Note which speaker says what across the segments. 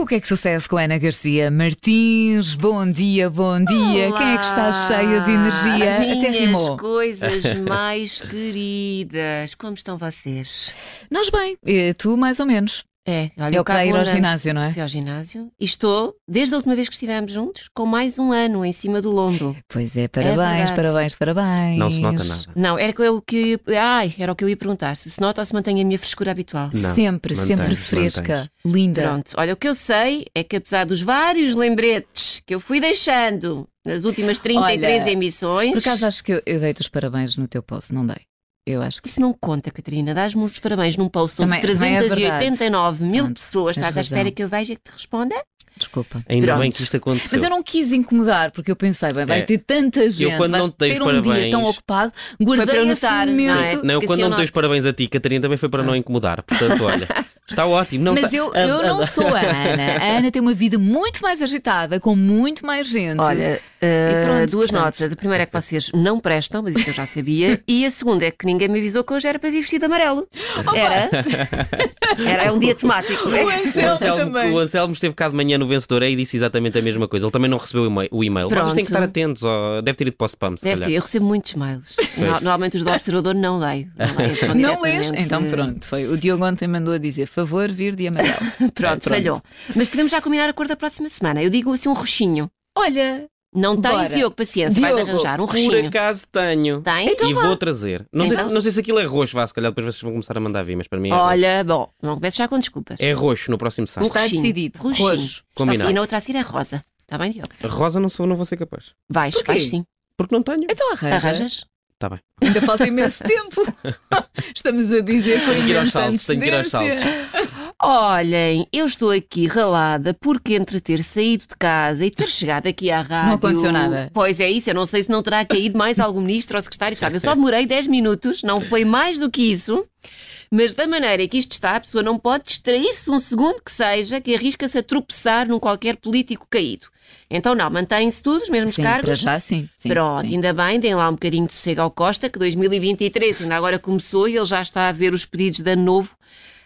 Speaker 1: O que é que sucede com a Ana Garcia Martins? Bom dia, bom dia.
Speaker 2: Olá,
Speaker 1: Quem é que está cheia de energia? Até
Speaker 2: Minhas
Speaker 1: rimou.
Speaker 2: coisas mais queridas. Como estão vocês?
Speaker 1: Nós bem, e tu mais ou menos.
Speaker 2: É, olha,
Speaker 1: É o
Speaker 2: eu cá
Speaker 1: para ir ao
Speaker 2: andando.
Speaker 1: ginásio, não é?
Speaker 2: Fui ao ginásio e estou, desde a última vez que estivemos juntos, com mais um ano em cima do lombo.
Speaker 1: Pois é, parabéns,
Speaker 2: verdade.
Speaker 1: parabéns, parabéns.
Speaker 3: Não se nota nada.
Speaker 2: Não, era, que eu que, ai, era o que eu ia perguntar. Se se nota ou se mantém a minha frescura habitual.
Speaker 3: Não,
Speaker 1: sempre,
Speaker 3: mantens,
Speaker 1: sempre fresca,
Speaker 3: mantens.
Speaker 1: linda.
Speaker 2: Pronto, olha, o que eu sei é que apesar dos vários lembretes que eu fui deixando nas últimas 33
Speaker 1: Olha,
Speaker 2: emissões...
Speaker 1: Por acaso acho que eu, eu dei-te os parabéns no teu post, não dei? Eu acho que
Speaker 2: Isso não conta, Catarina. Dás-me os parabéns num post onde
Speaker 1: Também- também é
Speaker 2: 389 mil pessoas
Speaker 1: tens
Speaker 2: estás à espera que eu veja e que te responda?
Speaker 1: Desculpa.
Speaker 3: Ainda
Speaker 2: Pronto.
Speaker 3: bem que isto aconteceu.
Speaker 1: Mas eu não quis incomodar, porque eu pensei, bem, vai
Speaker 3: É.
Speaker 1: ter tanta gente,
Speaker 3: quando
Speaker 1: vais
Speaker 3: não te dei
Speaker 1: ter
Speaker 3: os
Speaker 1: um dia
Speaker 3: parabéns-
Speaker 1: tão ocupado, guardei
Speaker 2: para eu
Speaker 1: esse
Speaker 2: notar, não
Speaker 1: momento.
Speaker 2: é?
Speaker 3: Não, eu
Speaker 2: Porque
Speaker 3: quando
Speaker 2: assim eu
Speaker 3: não te dei parabéns a ti, Catarina, também foi para não incomodar. Portanto, olha, está ótimo. Não
Speaker 1: Mas
Speaker 3: está-
Speaker 1: eu,
Speaker 3: a-
Speaker 1: eu
Speaker 3: a-
Speaker 1: não sou a Ana. A Ana tem uma vida muito mais agitada, com muito mais gente.
Speaker 2: Olha,
Speaker 1: E
Speaker 2: uh,
Speaker 1: pronto,
Speaker 2: duas
Speaker 1: portanto.
Speaker 2: notas. A primeira é que vocês não prestam, mas isso eu já sabia. E a segunda é que ninguém me avisou que hoje era para vir vestido amarelo. Era. Era um dia temático.
Speaker 1: o
Speaker 3: O
Speaker 1: Anselmo
Speaker 3: Anselmo,
Speaker 1: também.
Speaker 3: o Anselmo esteve cá de manhã no Vencedor e disse exatamente a mesma coisa. Ele também não recebeu o e-mail. o e-mail. Vocês têm que
Speaker 2: Pronto.
Speaker 3: estar atentos. ó, deve ter ido para o spam, se
Speaker 2: Deve ter, eu recebo muitos mails. No- Normalmente os do Observador não leio. Não, leio,
Speaker 1: lês? Então pronto, foi. O Diogo ontem mandou a dizer, favor, vir de amarelo.
Speaker 2: Pronto,
Speaker 1: Pronto.
Speaker 2: falhou. Mas podemos já combinar a cor da próxima semana. Eu digo assim um roxinho.
Speaker 1: Olha,
Speaker 2: Não tens,
Speaker 1: Bora.
Speaker 2: Diogo, paciência, vais
Speaker 1: Diogo,
Speaker 2: arranjar um
Speaker 3: Por
Speaker 2: roxinho.
Speaker 3: acaso tenho.
Speaker 2: Tem?
Speaker 3: e vou trazer. Não, sei
Speaker 2: Então?
Speaker 3: se, não sei se aquilo é roxo, vá, se calhar depois vocês vão começar a mandar vir, mas para mim é
Speaker 2: Olha, bom, não comeces já com desculpas.
Speaker 3: roxo. É roxo no próximo sábado.
Speaker 1: Está
Speaker 2: roxinho.
Speaker 1: decidido.
Speaker 2: Roxinho.
Speaker 1: Roxo.
Speaker 3: Combinado.
Speaker 2: E na outra a seguir é rosa. Está bem, Diogo?
Speaker 3: Rosa não sou, não vou ser capaz.
Speaker 2: Vais,
Speaker 1: Porquê?
Speaker 2: vais sim.
Speaker 3: Porque não tenho.
Speaker 1: Então arranja.
Speaker 2: Arranjas?
Speaker 3: Está bem.
Speaker 1: Ainda falta imenso tempo. Estamos a dizer com
Speaker 3: Tenho que ir aos
Speaker 1: imensa
Speaker 3: saltos, tenho que ir aos
Speaker 1: antecedência.
Speaker 2: Olhem, eu estou aqui ralada porque entre ter saído de casa e ter chegado aqui à rádio...
Speaker 1: Não aconteceu nada.
Speaker 2: Pois é isso, eu não sei se não terá caído mais algum ministro ou secretário de Estado. Eu só demorei 10 minutos, não foi mais do que isso. Mas da maneira que isto está, a pessoa não pode distrair-se um segundo que seja, que arrisca-se a tropeçar num qualquer político caído. Então não, mantém-se tudo, os mesmos
Speaker 1: Sim, para
Speaker 2: cargos.
Speaker 1: já sim. sim,
Speaker 2: Pronto,
Speaker 1: sim.
Speaker 2: ainda bem, deem lá um bocadinho de sossego ao Costa, que 2023 ainda agora começou e ele já está a ver os pedidos de ano novo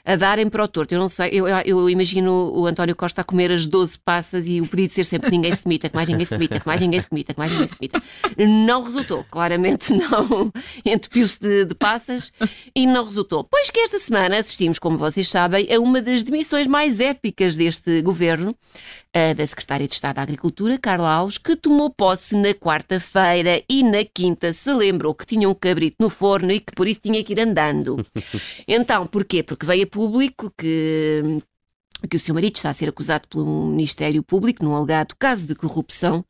Speaker 2: a darem para o torto. Eu não sei, eu, eu imagino o António Costa a comer as 12 passas e o pedido ser sempre ninguém se demita, que mais ninguém se demita, que mais ninguém se demita, que mais ninguém se demita. Não resultou, claramente não. Entupiu-se de, de passas e não resultou. Pois que esta semana assistimos, como vocês sabem, a uma das demissões mais épicas deste governo, a da Secretária de Estado da Agricultura, Carla Alves, que tomou posse na quarta-feira e na quinta se lembrou que tinha um cabrito no forno e que por isso tinha que ir andando. Então, porquê? Porque veio a público que que o seu marido está a ser acusado pelo Ministério Público num alegado caso de corrupção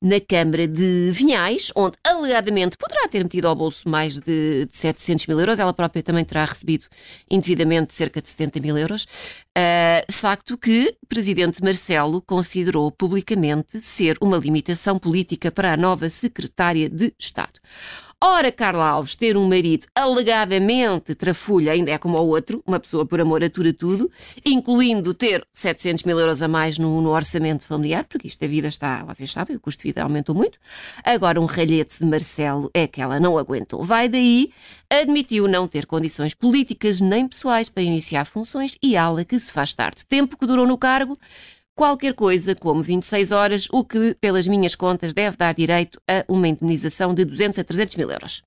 Speaker 2: na Câmara de Vinhais, onde alegadamente poderá ter metido ao bolso mais de, de 700 mil euros. Ela própria também terá recebido indevidamente cerca de 70 mil euros. Uh, facto que o Presidente Marcelo considerou publicamente ser uma limitação política para a nova Secretária de Estado. Ora, Carla Alves, ter um marido alegadamente trafulha ainda é como o outro, uma pessoa por amor atura tudo, incluindo ter 700 mil euros a mais no, no orçamento familiar, porque isto da vida está, vocês sabem, o custo de vida aumentou muito. Agora, um ralhete de Marcelo é que ela não aguentou. Vai daí, admitiu não ter condições políticas nem pessoais para iniciar funções e ala que se faz tarde. Tempo que durou no cargo, qualquer coisa como 26 horas, o que, pelas minhas contas, deve dar direito a uma indemnização de 200 a 300 mil euros.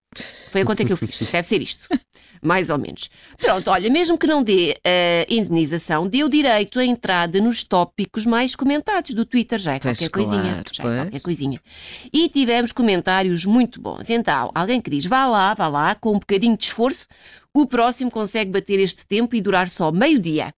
Speaker 2: Foi a conta que eu fiz. Deve ser isto. Mais ou menos. Pronto, olha, mesmo que não dê a indemnização, deu direito à entrada nos tópicos mais comentados do Twitter. Já é
Speaker 1: Pois,
Speaker 2: qualquer coisinha.
Speaker 1: claro,
Speaker 2: Já
Speaker 1: pois.
Speaker 2: é qualquer coisinha. E tivemos comentários muito bons. Então, alguém que diz, vá lá, vá lá, com um bocadinho de esforço, o próximo consegue bater este tempo e durar só meio dia.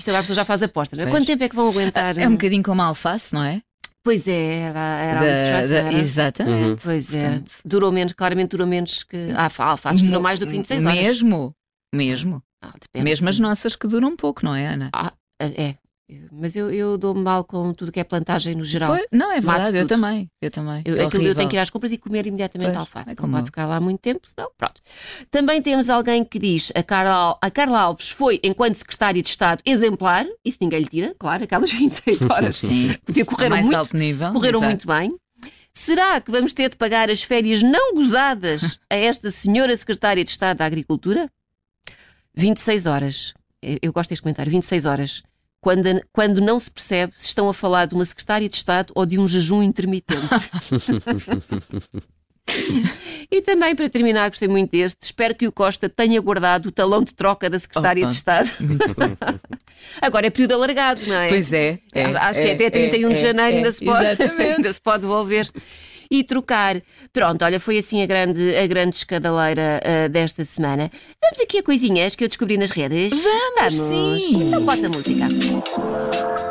Speaker 2: Isto agora a pessoa já faz apostas. não é?
Speaker 1: Pois.
Speaker 2: Quanto tempo é que vão aguentar?
Speaker 1: É um bocadinho como a alface, não é?
Speaker 2: Pois é, era, era
Speaker 1: Da-
Speaker 2: Alice?
Speaker 1: Exatamente.
Speaker 3: Uhum.
Speaker 2: Pois é. Durou menos, claramente durou menos que. Ah, a alface durou mais do que 26 horas.
Speaker 1: Mesmo, mesmo.
Speaker 2: Ah.
Speaker 1: Mesmo as nossas que duram pouco, não é, Ana?
Speaker 2: Ah, é. Mas eu, eu dou-me mal com tudo que é plantagem no geral.
Speaker 1: Pois- não, é verdade, eu também. Eu também.
Speaker 2: Eu,
Speaker 1: É
Speaker 2: aquilo eu
Speaker 1: horrível.
Speaker 2: tenho que ir às compras e comer imediatamente
Speaker 1: Pois,
Speaker 2: alface.
Speaker 1: é
Speaker 2: não pode
Speaker 1: eu.
Speaker 2: ficar lá muito tempo, senão pronto. Também temos alguém que diz a Carla, a Carla Alves foi, enquanto secretária de Estado, exemplar. Isso ninguém lhe tira, claro, aquelas 26 horas.
Speaker 1: Sim.
Speaker 2: Porque
Speaker 1: A
Speaker 2: correram
Speaker 1: mais
Speaker 2: muito
Speaker 1: alto nível.
Speaker 2: correram
Speaker 1: exato.
Speaker 2: muito bem. Será que vamos ter de pagar as férias não gozadas a esta senhora secretária de Estado da Agricultura? 26 horas. Eu eu gosto deste comentário. 26 horas. Quando, quando não se percebe se estão a falar de uma secretária de Estado ou de um jejum intermitente. E também, para terminar, gostei muito deste. Espero que o Costa tenha guardado o talão de troca da Secretária
Speaker 1: Opa,
Speaker 2: de Estado. Agora é período alargado, não é?
Speaker 1: Pois é. é
Speaker 2: Acho que
Speaker 1: é,
Speaker 2: até 31 de
Speaker 1: é,
Speaker 2: janeiro
Speaker 1: é,
Speaker 2: ainda, se pode, ainda se pode devolver e trocar. Pronto, olha, foi assim a grande, a grande escadaleira ah, desta semana. Vamos aqui a coisinhas que eu descobri nas redes.
Speaker 1: Vamos, sim.
Speaker 2: Então bota a música.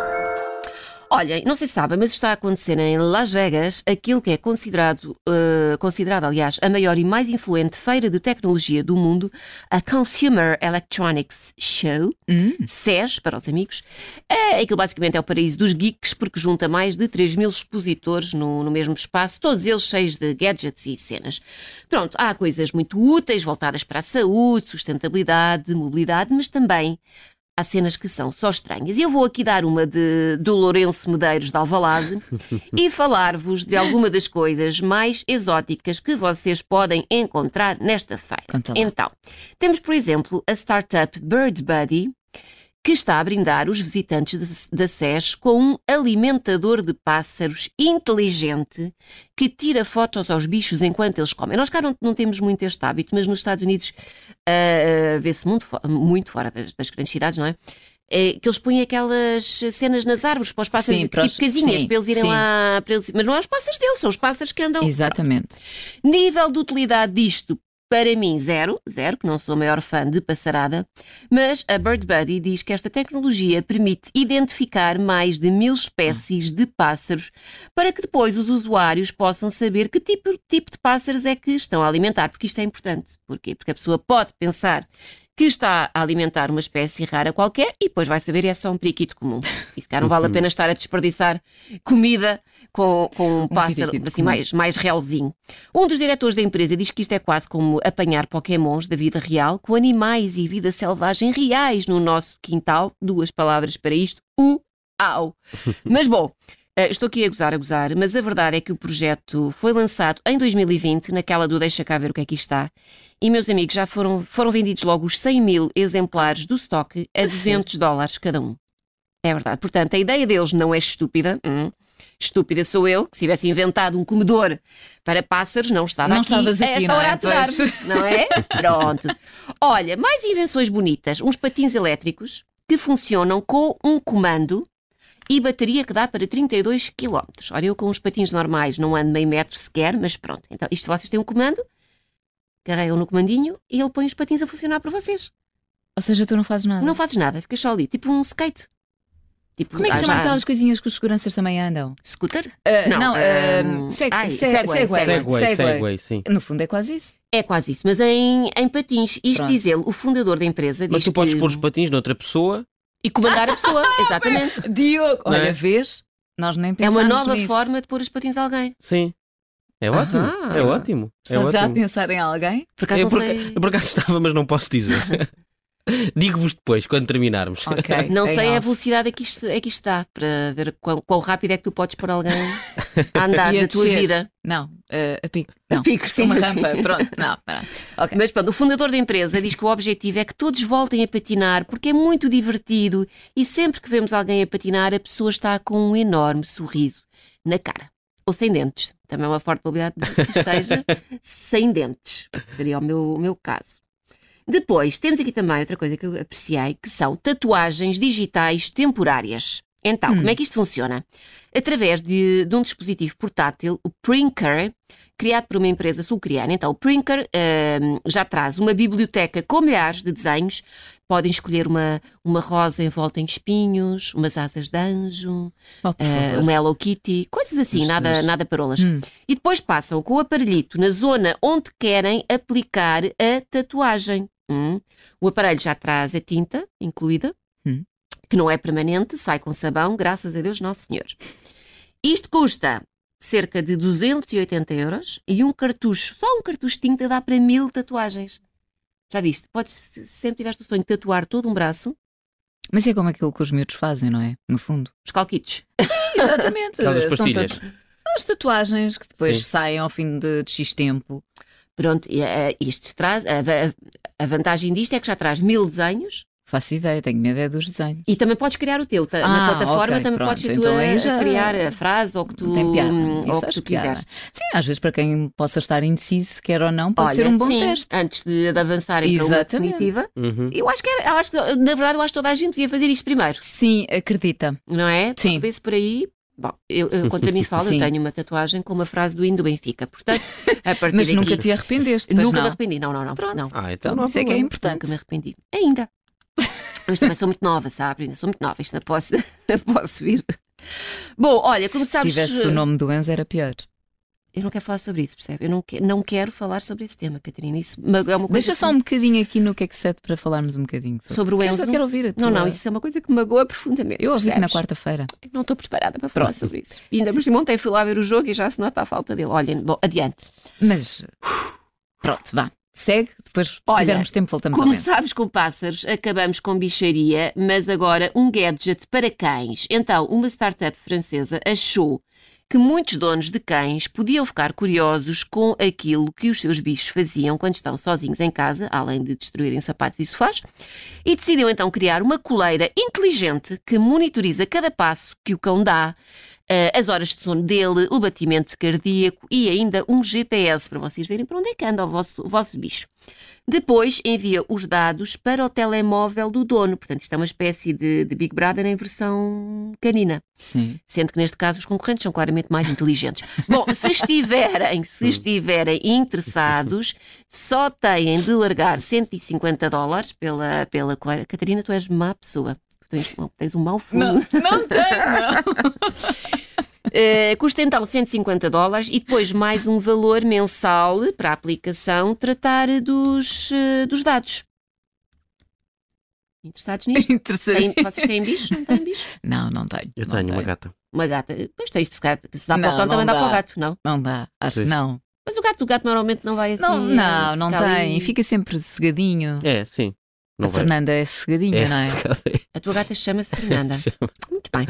Speaker 2: Olhem, não se sabem, mas está a acontecer em Las Vegas aquilo que é considerado, uh, considerado, aliás, a maior e mais influente feira de tecnologia do mundo, a Consumer Electronics Show,
Speaker 1: Hum.
Speaker 2: SES, para os amigos. É, aquilo basicamente é o paraíso dos geeks, porque junta mais de 3 mil expositores no, no mesmo espaço, todos eles cheios de gadgets e cenas. Pronto, há coisas muito úteis, voltadas para a saúde, sustentabilidade, mobilidade, mas também há cenas que são só estranhas. E eu vou aqui dar uma de, do Lourenço Medeiros de Alvalade e falar-vos de alguma das coisas mais exóticas que vocês podem encontrar nesta feira. Então, temos, por exemplo, a startup Bird Buddy, que está a brindar os visitantes da SES com um alimentador de pássaros inteligente que tira fotos aos bichos enquanto eles comem. Nós cá não, não temos muito este hábito, mas nos Estados Unidos ah, vê-se muito, muito fora das, das grandes cidades, não é? É, que eles põem aquelas cenas nas árvores para os pássaros,
Speaker 1: Sim,
Speaker 2: tipo
Speaker 1: os-
Speaker 2: casinhas,
Speaker 1: sim,
Speaker 2: para eles irem
Speaker 1: sim.
Speaker 2: lá. Para eles, mas não é os pássaros deles, são os pássaros que andam.
Speaker 1: Exatamente.
Speaker 2: Nível de utilidade disto, para mim, zero, zero, que não sou a maior fã de passarada, mas a Bird Buddy diz que esta tecnologia permite identificar mais de mil espécies de pássaros para que depois os usuários possam saber que tipo, tipo de pássaros é que estão a alimentar, porque isto é importante. Porquê? Porque a pessoa pode pensar que está a alimentar uma espécie rara qualquer e depois vai saber e é só um periquito comum. E se calhar não vale a pena estar a desperdiçar comida com, com um pássaro
Speaker 1: periquito
Speaker 2: assim mais, mais realzinho. Um dos diretores da empresa diz que isto é quase como apanhar pokémons da vida real com animais e vida selvagem reais no nosso quintal. Duas palavras para isto. Uau! Mas bom, estou aqui a gozar, a gozar, mas a verdade é que o projeto foi lançado em 2020, naquela do Deixa cá ver o que é que está. E, meus amigos, já foram, foram vendidos logo os 100 mil exemplares do estoque a 200 dólares cada um. É verdade. Portanto, a ideia deles não é estúpida. Hum. Estúpida sou eu, que se tivesse inventado um comedor para pássaros, não estava
Speaker 1: Não
Speaker 2: aqui,
Speaker 1: estavas
Speaker 2: a
Speaker 1: aqui,
Speaker 2: esta
Speaker 1: não é?
Speaker 2: hora a aturar-vos,
Speaker 1: Pois.
Speaker 2: não é? Pronto. Olha, mais invenções bonitas. Uns patins elétricos que funcionam com um comando e bateria que dá para 32 km. Ora, eu com os patins normais não ando meio metro sequer, mas pronto. Então, isto vocês têm um comando, carregam no comandinho e ele põe os patins a funcionar para vocês.
Speaker 1: Ou seja, tu não fazes nada.
Speaker 2: Não fazes nada, ficas só ali, tipo um skate. Tipo,
Speaker 1: Como é que se
Speaker 2: ah,
Speaker 1: chama
Speaker 2: já-
Speaker 1: aquelas coisinhas que os seguranças também andam?
Speaker 2: Scooter?
Speaker 1: Ah,
Speaker 2: Não,
Speaker 1: não,
Speaker 2: ah,
Speaker 1: ah, seg-
Speaker 2: ai,
Speaker 1: se-
Speaker 2: Segway,
Speaker 1: Segway.
Speaker 3: Segway, Segway, sim.
Speaker 1: No fundo é quase isso.
Speaker 2: É quase isso, mas em, em patins. Isto
Speaker 1: Pronto.
Speaker 2: diz ele, o fundador da empresa, diz
Speaker 3: Mas tu podes
Speaker 2: que...
Speaker 3: pôr os patins noutra pessoa.
Speaker 2: E comandar a pessoa, exatamente.
Speaker 1: Diogo,
Speaker 3: é?
Speaker 1: olha, vês? Nós nem
Speaker 2: É uma nova
Speaker 1: nisso.
Speaker 2: forma de pôr os patins a alguém.
Speaker 3: Sim. É ótimo.
Speaker 2: Aham.
Speaker 3: É ótimo. É
Speaker 1: Estás já a
Speaker 3: ótimo.
Speaker 1: pensar em alguém?
Speaker 2: Por acaso
Speaker 3: Eu
Speaker 2: não
Speaker 3: por,
Speaker 2: sei...
Speaker 3: eu por acaso estava, mas não posso dizer. Digo-vos depois, quando terminarmos.
Speaker 1: Ok.
Speaker 2: Não sei a velocidade a que isto, a que isto dá, para ver quão, quão rápido é que tu podes pôr alguém a andar
Speaker 1: a
Speaker 2: da tua vida.
Speaker 1: Não, ah, a pico.
Speaker 2: A
Speaker 1: Não.
Speaker 2: pico, sim,
Speaker 1: Uma
Speaker 2: sim.
Speaker 1: rampa, pronto. Não, pronto. Ok.
Speaker 2: Mas pronto, o fundador da empresa diz que o objetivo é que todos voltem a patinar porque é muito divertido e sempre que vemos alguém a patinar, a pessoa está com um enorme sorriso na cara. Ou sem dentes. Também é uma forte probabilidade de que esteja sem dentes. Seria o meu, o meu caso. Depois, temos aqui também outra coisa que eu apreciei, que são tatuagens digitais temporárias. Então,
Speaker 1: Hum.
Speaker 2: como é que isto funciona? Através de, de um dispositivo portátil, o Prinker, criado por uma empresa sul-coreana. Então, o Prinker ahm, já traz uma biblioteca com milhares de desenhos. Podem escolher uma, uma rosa envolta em espinhos, umas asas de anjo,
Speaker 1: Oh,
Speaker 2: ah,
Speaker 1: favor.
Speaker 2: uma Hello Kitty, coisas assim, nada, nada parolas.
Speaker 1: Hum.
Speaker 2: E depois passam com o aparelhito na zona onde querem aplicar a tatuagem. Hum. O aparelho já traz a tinta incluída,
Speaker 1: Hum.
Speaker 2: que não é permanente, sai com sabão, graças a Deus Nosso Senhor. Isto custa cerca de 280 euros e um cartucho, só um cartucho de tinta dá para mil tatuagens. Já viste? Podes, se sempre tiveste o sonho de tatuar todo um braço,
Speaker 1: Mas é como aquilo que os miúdos fazem, não é? No fundo.
Speaker 2: os calquitos.
Speaker 1: Exatamente.
Speaker 3: Aquelas
Speaker 1: São
Speaker 3: pastilhas.
Speaker 1: tatu- São as tatuagens que depois
Speaker 3: Sim.
Speaker 1: saem ao fim de, de X tempo.
Speaker 2: Pronto, eh, isto traz, a, va- a vantagem disto é que já traz mil desenhos
Speaker 1: Faço ideia, tenho medo é dos desenhos.
Speaker 2: E também podes criar o teu.
Speaker 1: Ah,
Speaker 2: Na plataforma
Speaker 1: ok,
Speaker 2: também
Speaker 1: pronto.
Speaker 2: podes ser tu
Speaker 1: Então
Speaker 2: a,
Speaker 1: aí já
Speaker 2: criar a frase ou que tu,
Speaker 1: Tem piada.
Speaker 2: ou
Speaker 1: Isso
Speaker 2: que tu quiseres.
Speaker 1: Sim, às vezes para quem possa estar indeciso, quer ou não, pode
Speaker 2: Olha,
Speaker 1: ser um bom
Speaker 2: sim,
Speaker 1: teste.
Speaker 2: Antes de, de avançarem para uma
Speaker 1: Exatamente.
Speaker 2: definitiva,
Speaker 3: Uhum.
Speaker 2: eu acho que era, eu acho que, na verdade, eu acho que toda a gente devia fazer isto primeiro,
Speaker 1: Sim, acredita.
Speaker 2: não é?
Speaker 1: Sim.
Speaker 2: Vê-se por aí. Bom, eu, eu contra mim falo, eu tenho uma tatuagem com uma frase do hino do Benfica. Portanto, a partir
Speaker 1: Mas
Speaker 2: daqui.
Speaker 1: nunca te arrependeste,
Speaker 2: Nunca
Speaker 1: não.
Speaker 2: me arrependi. Não, não, não.
Speaker 1: Pronto.
Speaker 2: não.
Speaker 3: Ah, então não
Speaker 1: isso é que é importante.
Speaker 2: Nunca me arrependi. Ainda. Mas também sou muito nova, sabe? Ainda sou muito nova. Isto não posso, não posso ir. Bom, olha,
Speaker 1: Se
Speaker 2: começámos.
Speaker 1: tivesse o nome do Enzo era pior.
Speaker 2: Eu não quero falar sobre isso, percebe? Eu não, que- não quero falar sobre esse tema, Catarina. Isso é uma coisa
Speaker 1: Deixa só um bocadinho aqui no que é que sete para falarmos um bocadinho sobre,
Speaker 2: Sobre o
Speaker 1: Porque eu
Speaker 2: Enzo?
Speaker 1: só quero ouvir a tua...
Speaker 2: Não, não, isso é uma coisa que me magoa profundamente.
Speaker 1: Eu ouvi na quarta-feira.
Speaker 2: Não estou preparada para falar sobre isso. E ainda por cima ontem fui lá ver o jogo e já se nota a falta dele. Olhem, bom, adiante.
Speaker 1: Mas pronto, vá. Segue, depois se
Speaker 2: Olha,
Speaker 1: tivermos tempo voltamos Enzo.
Speaker 2: Começámos com pássaros, acabamos com bicharia, mas agora um gadget para cães. Então, uma startup francesa achou que muitos donos de cães podiam ficar curiosos com aquilo que os seus bichos faziam quando estão sozinhos em casa, além de destruírem sapatos e sofás, e decidiu então criar uma coleira inteligente que monitoriza cada passo que o cão dá, as horas de sono dele, o batimento cardíaco e ainda um GPS para vocês verem para onde é que anda o vosso, o vosso bicho. Depois envia os dados para o telemóvel do dono. Portanto, isto é uma espécie de, de Big Brother em versão canina.
Speaker 1: Sim.
Speaker 2: Sendo que neste caso os concorrentes são claramente mais inteligentes. Bom, se estiverem, se estiverem interessados, só têm de largar 150 dólares pela, pela. Catarina, tu és má pessoa. Tens, tens um mau fundo.
Speaker 1: Não, não tenho, não.
Speaker 2: Eh, custa então 150 dólares e depois mais um valor mensal para a aplicação tratar dos, eh, dos dados. Interessados nisto?
Speaker 1: Interessante.
Speaker 2: Têm- vocês têm bicho? Não têm bicho?
Speaker 1: Não, não tenho.
Speaker 3: Eu
Speaker 1: não
Speaker 3: tenho uma gata.
Speaker 2: Uma gata. Pois tens, se, se dá para
Speaker 1: Não,
Speaker 2: o cão, também
Speaker 1: não
Speaker 2: dá para o
Speaker 1: dá.
Speaker 2: gato, não?
Speaker 1: Não dá, acho que
Speaker 3: Pois.
Speaker 1: não.
Speaker 2: Mas o gato, o gato normalmente não vai assim.
Speaker 1: Não, não,
Speaker 2: eh,
Speaker 1: não
Speaker 2: ali.
Speaker 1: tem. Fica sempre sossegadinho.
Speaker 3: É, sim. Não
Speaker 1: a
Speaker 3: vai.
Speaker 1: Fernanda é sossegadinha,
Speaker 3: É,
Speaker 1: não é?
Speaker 2: A tua gata chama-se Fernanda. Muito bem.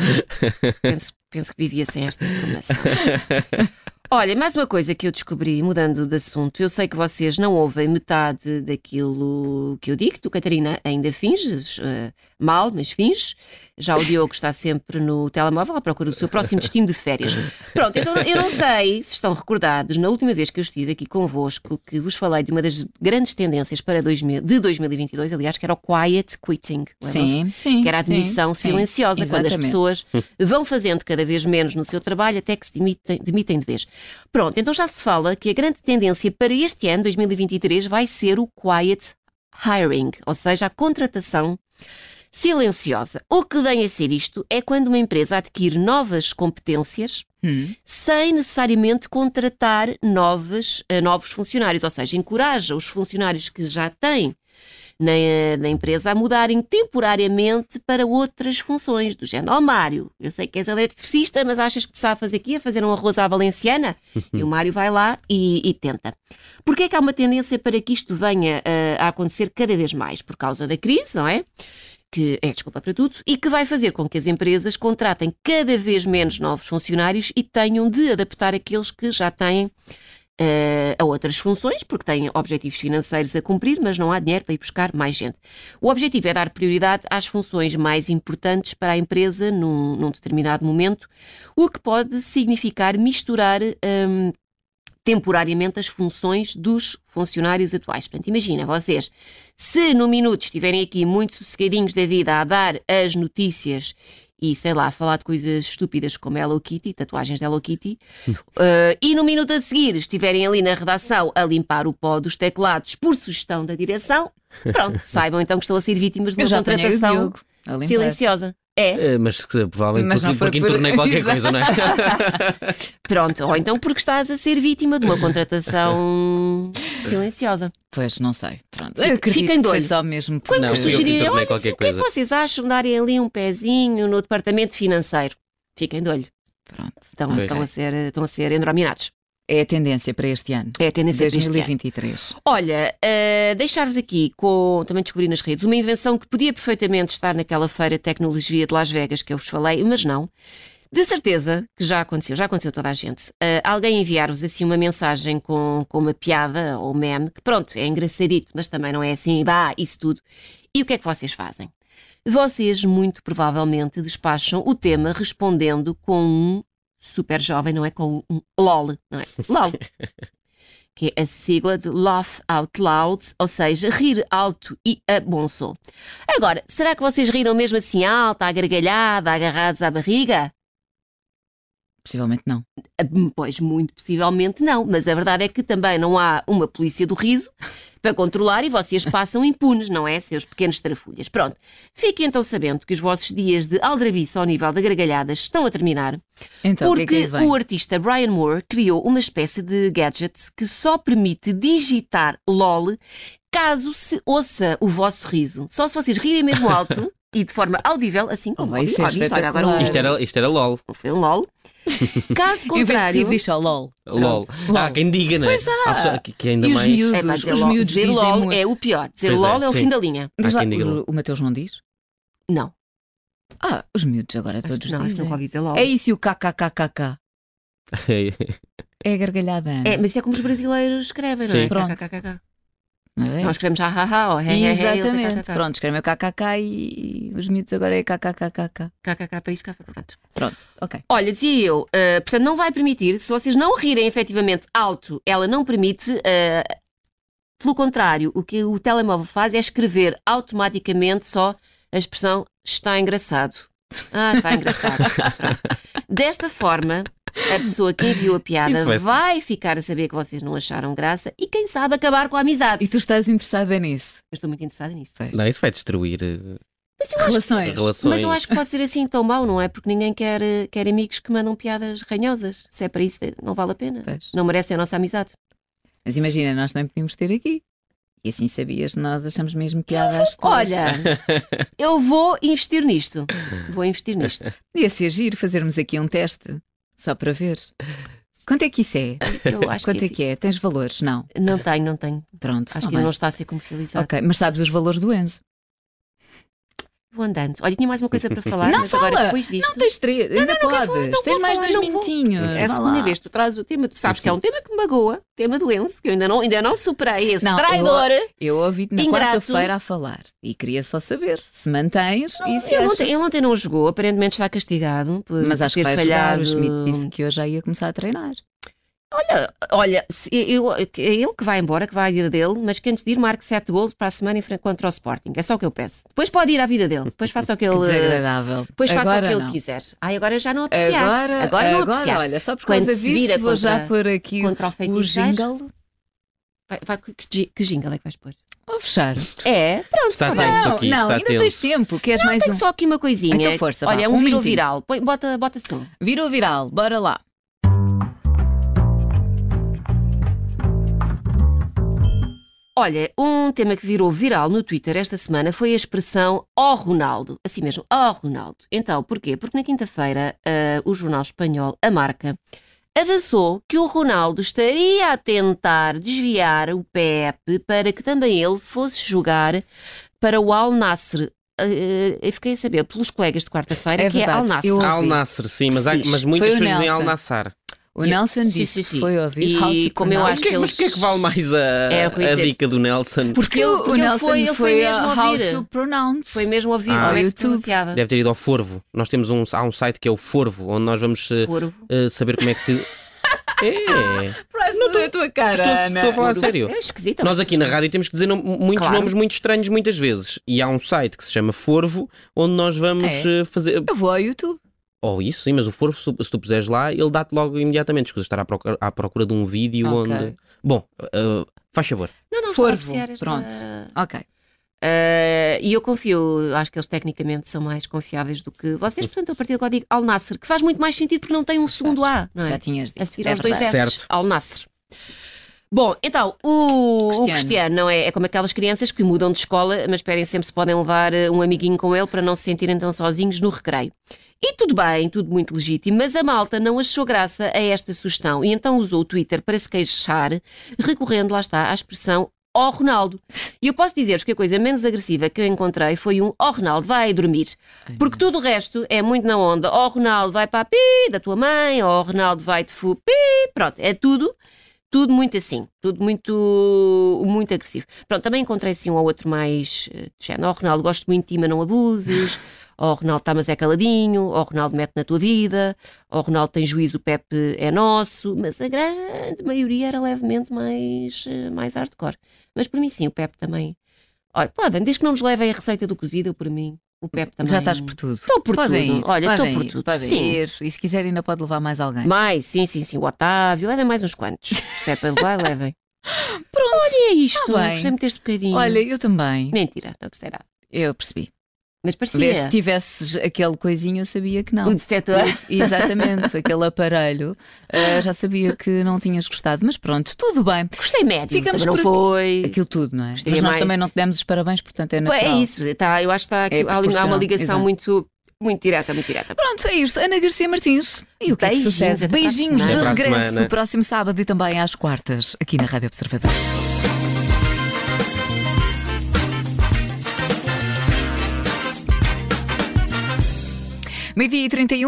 Speaker 2: Penso, penso que vivia sem esta informação. Olha, mais uma coisa que eu descobri, mudando de assunto. Eu sei que vocês não ouvem metade daquilo que eu digo. Tu, Catarina, ainda finges eh, mal, mas finges. Já o Diogo está sempre no telemóvel à procura do seu próximo destino de férias. Pronto, então eu não sei se estão recordados, na última vez que eu estive aqui convosco, que vos falei de uma das grandes tendências para 2000, de 2022, aliás, que era o quiet quitting. Lembram-se?
Speaker 1: Sim, sim.
Speaker 2: que era a
Speaker 1: sim,
Speaker 2: demissão
Speaker 1: sim.
Speaker 2: silenciosa, quando as pessoas vão fazendo cada vez menos no seu trabalho até que se demitem, demitem de vez. Pronto, então já se fala que a grande tendência para este ano, 2023, vai ser o quiet hiring, ou seja, a contratação silenciosa. O que vem a ser isto é quando uma empresa adquire novas competências
Speaker 1: Hum,
Speaker 2: sem necessariamente contratar novos, eh, novos funcionários, ou seja, encoraja os funcionários que já têm na, na empresa a mudarem temporariamente para outras funções, do género, ó Mário, eu sei que és eletricista, mas achas que te sabe fazer aqui a fazer um arroz à valenciana? e o Mário vai lá e, e tenta. Porquê é que há uma tendência para que isto venha eh, a acontecer cada vez mais? Por causa da crise, não é? que é desculpa para tudo, e que vai fazer com que as empresas contratem cada vez menos novos funcionários e tenham de adaptar aqueles que já têm eh, a outras funções, porque têm objetivos financeiros a cumprir, mas não há dinheiro para ir buscar mais gente. O objetivo é dar prioridade às funções mais importantes para a empresa num, num determinado momento, o que pode significar misturar. hum, temporariamente as funções dos funcionários atuais. Portanto, imagina, vocês, se no minuto estiverem aqui muito sossegadinhos da vida a dar as notícias e, sei lá, falar de coisas estúpidas como Hello Kitty, tatuagens de Hello Kitty, eh, e no minuto a seguir estiverem ali na redação a limpar o pó dos teclados por sugestão da direção, pronto, saibam então que estão a ser vítimas de uma contratação. Silenciosa. É,
Speaker 3: É, mas que, provavelmente
Speaker 1: Mas
Speaker 3: porque,
Speaker 1: não foi
Speaker 3: porque
Speaker 1: por-
Speaker 3: entornei qualquer
Speaker 1: Exato.
Speaker 3: coisa, não é?
Speaker 2: pronto. Ou então porque estás a ser vítima de uma contratação silenciosa.
Speaker 1: Pois, não sei. Pronto. Eu acredito
Speaker 2: fiquem olho.
Speaker 1: só mesmo
Speaker 2: Quando
Speaker 3: Não,
Speaker 2: vos sugerirem, olha, o que é que vocês acham de darem ali um pezinho no departamento financeiro? Fiquem de olho.
Speaker 1: Pronto.
Speaker 2: Estão,
Speaker 3: Pois.
Speaker 2: estão, a, ser, estão a ser endrominados.
Speaker 1: É a tendência para este ano.
Speaker 2: É a tendência deste ano.
Speaker 1: 2023.
Speaker 2: Olha, eh, deixar-vos aqui com, também descobri nas redes, uma invenção que podia perfeitamente estar naquela feira de tecnologia de Las Vegas que eu vos falei, mas não. De certeza que já aconteceu, já aconteceu toda a gente. Uh, alguém enviar-vos assim uma mensagem com, com uma piada ou meme, que pronto, é engraçadito, mas também não é assim, vá, isso tudo. E o que é que vocês fazem? Vocês, muito provavelmente, despacham o tema respondendo com um super jovem, não é? Com um LOL, não é? LOL. que é a sigla de Laugh Out Loud, ou seja, rir alto e a bom som. Agora, será que vocês riram mesmo assim alto, à gargalhada, agarrados à barriga?
Speaker 1: Possivelmente não.
Speaker 2: Ah, pois, muito possivelmente não, mas a verdade é que também não há uma polícia do riso para controlar e vocês passam impunes, não é? Seus pequenos trafulhas. Pronto. Fiquem então sabendo que os vossos dias de aldrabice ao nível da gargalhadas estão a terminar,
Speaker 1: Então, o que é
Speaker 2: porque
Speaker 1: que
Speaker 2: o artista Brian Moore criou uma espécie de gadget que só permite digitar LOL caso se ouça o vosso riso. Só se vocês rirem mesmo alto e de forma audível, assim como
Speaker 1: Oh,
Speaker 2: ouviste, olha, agora um-
Speaker 3: Isto era, isto era LOL.
Speaker 2: foi um LOL. Caso contrário,
Speaker 1: diz só LOL.
Speaker 3: LOL.
Speaker 1: Pronto.
Speaker 3: Ah, quem diga, né?
Speaker 1: Pois há.
Speaker 3: pessoa que, que ainda
Speaker 1: E os
Speaker 3: mais.
Speaker 1: miúdos,
Speaker 2: é, dizer,
Speaker 1: os
Speaker 2: LOL,
Speaker 1: miúdos
Speaker 2: dizer
Speaker 1: dizem
Speaker 2: LOL
Speaker 1: muito.
Speaker 2: é o pior. Dizer
Speaker 3: Pois é,
Speaker 2: LOL é, o
Speaker 3: sim.
Speaker 2: fim da linha.
Speaker 3: Há
Speaker 1: lá, o, o Mateus não diz?
Speaker 2: Não.
Speaker 1: Ah, os miúdos agora
Speaker 2: Acho
Speaker 1: todos
Speaker 2: não,
Speaker 1: dizem.
Speaker 2: ouvi dizer LOL.
Speaker 1: É isso e o kkkk. É a gargalhada.
Speaker 2: É, mas isso é como os brasileiros escrevem, não é?
Speaker 3: Sim.
Speaker 1: Pronto.
Speaker 2: KKKK.
Speaker 1: É?
Speaker 2: Nós escrevemos ha, ou he, he, he, é
Speaker 1: Exatamente.
Speaker 2: KKK.
Speaker 1: Pronto, escrevem o kkk e os miúdos agora é kkkk.
Speaker 2: KKK para isto, KKK, pronto.
Speaker 1: Pronto, ok.
Speaker 2: Olha, dizia eu, uh, portanto, não vai permitir, se vocês não rirem efetivamente alto, ela não permite. uh, pelo contrário, o que o telemóvel faz é escrever automaticamente só a expressão está engraçado. Ah, está engraçado. Desta forma, a pessoa que enviou a piada
Speaker 3: vai-
Speaker 2: vai ficar a saber que vocês não acharam graça e, quem sabe, acabar com a amizade.
Speaker 1: E tu estás interessada nisso?
Speaker 2: Eu estou muito interessada nisto.
Speaker 1: Pois.
Speaker 3: Não, isso vai destruir eh,
Speaker 2: Mas eu acho
Speaker 1: Relações.
Speaker 3: relações.
Speaker 2: Mas eu acho que pode ser assim tão mau, não é? Porque ninguém quer, eh, quer amigos que mandam piadas ranhosas. Se é para isso, não vale a pena.
Speaker 1: Pois.
Speaker 2: Não merecem a nossa amizade.
Speaker 1: Mas imagina, nós também podíamos ter aqui. E assim sabias, nós achamos mesmo piadas. todas.
Speaker 2: Olha, eu vou investir nisto. Vou investir nisto.
Speaker 1: Podia ser giro fazermos aqui um teste, só para ver. Quanto é que isso é?
Speaker 2: Eu acho
Speaker 1: Quanto
Speaker 2: que,
Speaker 1: é que é? Tens valores? Não.
Speaker 2: Não tenho, não tenho.
Speaker 1: Pronto.
Speaker 2: Acho
Speaker 1: tá
Speaker 2: que ainda
Speaker 1: bem.
Speaker 2: não está a ser comercializado.
Speaker 1: Ok, mas sabes os valores do Enzo?
Speaker 2: Vou andando. Olha, tinha mais uma coisa para falar,
Speaker 1: Não
Speaker 2: mas agora
Speaker 1: fala.
Speaker 2: depois disto.
Speaker 1: Não tens três, ainda
Speaker 2: não quero
Speaker 1: podes.
Speaker 2: falar, não
Speaker 1: tens mais
Speaker 2: falar,
Speaker 1: dois
Speaker 2: não vou.
Speaker 1: minutinhos.
Speaker 2: É a segunda vez que tu trazes o tema. Tu sabes que é um tema que me magoa. Tema do Enzo, que eu ainda não, ainda não superei. Esse
Speaker 1: Não,
Speaker 2: traidor.
Speaker 1: Eu ouvi-te na quarta-feira a falar e queria só saber se mantens e se
Speaker 2: Ele ontem, ele ontem não jogou, aparentemente está castigado por,
Speaker 1: Mas acho que
Speaker 2: ter
Speaker 1: vai jogar.
Speaker 2: falhado.
Speaker 1: O Schmidt disse que hoje já ia começar a treinar.
Speaker 2: Olha, olha, eu, é ele que vai embora, que vai à vida dele, mas que antes de ir marque 7 gols para a semana em frente contra o Sporting. É só o que eu peço. Depois pode ir à vida dele. Depois faça o que
Speaker 1: Que
Speaker 2: ele.
Speaker 1: desagradável.
Speaker 2: Depois faça o
Speaker 1: Agora
Speaker 2: que ele
Speaker 1: não.
Speaker 2: quiser. Ai, agora já não apreciaste.
Speaker 1: Agora,
Speaker 2: Agora, não
Speaker 1: agora,
Speaker 2: apreciaste.
Speaker 1: olha, só por
Speaker 2: Quando
Speaker 1: causa
Speaker 2: se vira
Speaker 1: disso vou já
Speaker 2: contra-
Speaker 1: pôr aqui
Speaker 2: contra o
Speaker 1: o jingle.
Speaker 2: Vai, vai, que, que jingle é que vais pôr?
Speaker 1: Vou fechar.
Speaker 2: É, pronto,
Speaker 3: Está
Speaker 2: bem.
Speaker 3: tenso
Speaker 1: Não,
Speaker 3: aqui,
Speaker 1: não,
Speaker 3: está
Speaker 1: ainda
Speaker 3: tenso.
Speaker 1: tens tempo. Queres mais
Speaker 2: Tenho
Speaker 1: um?
Speaker 2: só aqui uma coisinha.
Speaker 1: Então força, vá,
Speaker 2: Olha,
Speaker 1: um
Speaker 2: um virou viral. Põe- bota, bota som.
Speaker 1: Virou viral, bora lá.
Speaker 2: Olha, um tema que virou viral no Twitter esta semana foi a expressão ó Ronaldo. Assim mesmo, ó Ronaldo. Então, porquê? Porque na quinta-feira ah, o jornal espanhol A Marca avançou que o Ronaldo estaria a tentar desviar o Pepe para que também ele fosse jogar para o Al Nassr. Ah, ah, eu fiquei a saber pelos colegas de quarta-feira
Speaker 1: É
Speaker 2: que é Al
Speaker 1: verdade,
Speaker 2: Nassr.
Speaker 1: eu-
Speaker 3: Al Nasser, sim, mas, há, mas muitas vezes dizem Al. Nassar.
Speaker 1: O
Speaker 2: E-
Speaker 1: Nelson disse
Speaker 2: sim, sim.
Speaker 1: que foi ouvir
Speaker 2: E
Speaker 1: how to
Speaker 2: como eu acho
Speaker 3: Mas,
Speaker 2: que
Speaker 3: mas
Speaker 2: eles-
Speaker 3: o que é que vale mais a,
Speaker 2: É
Speaker 3: dica do Nelson?
Speaker 2: Porque
Speaker 1: o, Nelson
Speaker 2: foi- ele foi mesmo
Speaker 1: a how
Speaker 2: ouvir.
Speaker 1: to pronounce.
Speaker 2: Foi mesmo ouvir
Speaker 3: Ah.
Speaker 2: como é que se.
Speaker 3: Deve ter ido ao Forvo. Nós temos um, há um site que é o Forvo, onde nós vamos eh, eh, saber como é que se. É,
Speaker 1: não a tua cara,
Speaker 3: estou,
Speaker 1: Ana.
Speaker 3: estou a falar a sério.
Speaker 2: É esquisito.
Speaker 3: Nós aqui na rádio temos que dizer muitos
Speaker 2: Claro.
Speaker 3: nomes muito estranhos muitas vezes. E há um site que se chama Forvo, onde nós vamos
Speaker 1: É.
Speaker 3: eh, fazer.
Speaker 1: Eu vou ao YouTube.
Speaker 3: Ou isso, sim, mas o Forvo, se, se tu puseres lá, ele dá-te logo imediatamente. Escusa estar à procura, à procura de um vídeo
Speaker 1: Ok.
Speaker 3: onde. Bom, eh, faz favor.
Speaker 2: Não, não,
Speaker 1: Forvo,
Speaker 2: esta-
Speaker 1: pronto. Ok.
Speaker 2: Eh, e eu confio, acho que eles tecnicamente são mais confiáveis do que vocês, portanto, a partir de agora digo Al Nasser, que faz muito mais sentido porque não tem um segundo A, não é?
Speaker 1: Já tinhas dito.
Speaker 2: A seguir
Speaker 1: É
Speaker 2: aos dois
Speaker 1: verdade.
Speaker 2: Al Nasser. Bom, então, o o
Speaker 1: Cristiano.
Speaker 2: Cristiano, não é? É como aquelas crianças que mudam de escola, mas esperem sempre se podem levar eh, um amiguinho com ele para não se sentirem tão sozinhos no recreio. E tudo bem, tudo muito legítimo, mas a malta não achou graça a esta sugestão e então usou o Twitter para se queixar, recorrendo, lá está, à expressão ó Ronaldo. E eu posso dizer-vos que a coisa menos agressiva que eu encontrei foi um ó Ronaldo, vai dormir. Porque tudo o resto é muito na onda. Ó Ronaldo, vai para a pi da tua mãe, ó Ronaldo, vai te fu pi. Pronto, é tudo tudo muito assim, tudo muito, muito agressivo. Pronto, também encontrei assim um ou outro mais género. Oh, Ronaldo, gosto muito de ti, mas não abuses. Oh, Ronaldo, está, mas é caladinho. Oh, Ronaldo, mete na tua vida. Oh, Ronaldo, tem juízo, o Pepe é nosso. Mas a grande maioria era levemente mais, uh, mais hardcore. Mas por mim, sim, o Pepe também. Olha, podem, desde que não nos levem a receita do cozido, por mim. O Pepe também.
Speaker 1: Já estás por tudo.
Speaker 2: Estou por
Speaker 1: Podem
Speaker 2: tudo.
Speaker 1: ir,
Speaker 2: Olha, estou por tudo.
Speaker 1: podem
Speaker 2: sim.
Speaker 1: ir. E se quiserem, ainda pode levar mais alguém.
Speaker 2: Mais, sim, sim, sim. O Otávio, levem mais uns quantos. Se é para levar, levem. Pronto. Olha é isto.
Speaker 1: Tá.
Speaker 2: Gostei muito deste bocadinho.
Speaker 1: Olha, eu também.
Speaker 2: Mentira, não gostei nada.
Speaker 1: Eu percebi.
Speaker 2: Mas
Speaker 1: Vês,
Speaker 2: parecia.
Speaker 1: se tivesses aquele coisinho, eu sabia que não.
Speaker 2: O detector.
Speaker 1: Exatamente, aquele aparelho. eh, já sabia que não tinhas gostado, mas pronto, tudo bem.
Speaker 2: Gostei médio.
Speaker 1: Ficamos
Speaker 2: não
Speaker 1: por
Speaker 2: foi.
Speaker 1: Aquilo tudo, não é?
Speaker 2: Gostaria
Speaker 1: mas nós
Speaker 2: mais-
Speaker 1: também não te demos os parabéns, portanto é
Speaker 2: É
Speaker 1: natural.
Speaker 2: isso. Tá, eu acho que está aqui,
Speaker 1: É
Speaker 2: há, uma ligação
Speaker 1: exato.
Speaker 2: muito, muito direta, muito direta.
Speaker 1: Pronto, é isto. Ana Garcia Martins. E o que é que
Speaker 2: Beijinhos,
Speaker 1: sucede? Beijinhos de regresso
Speaker 3: semana.
Speaker 1: próximo sábado e também às quartas, aqui na Rádio Observador. Meio-dia e 31.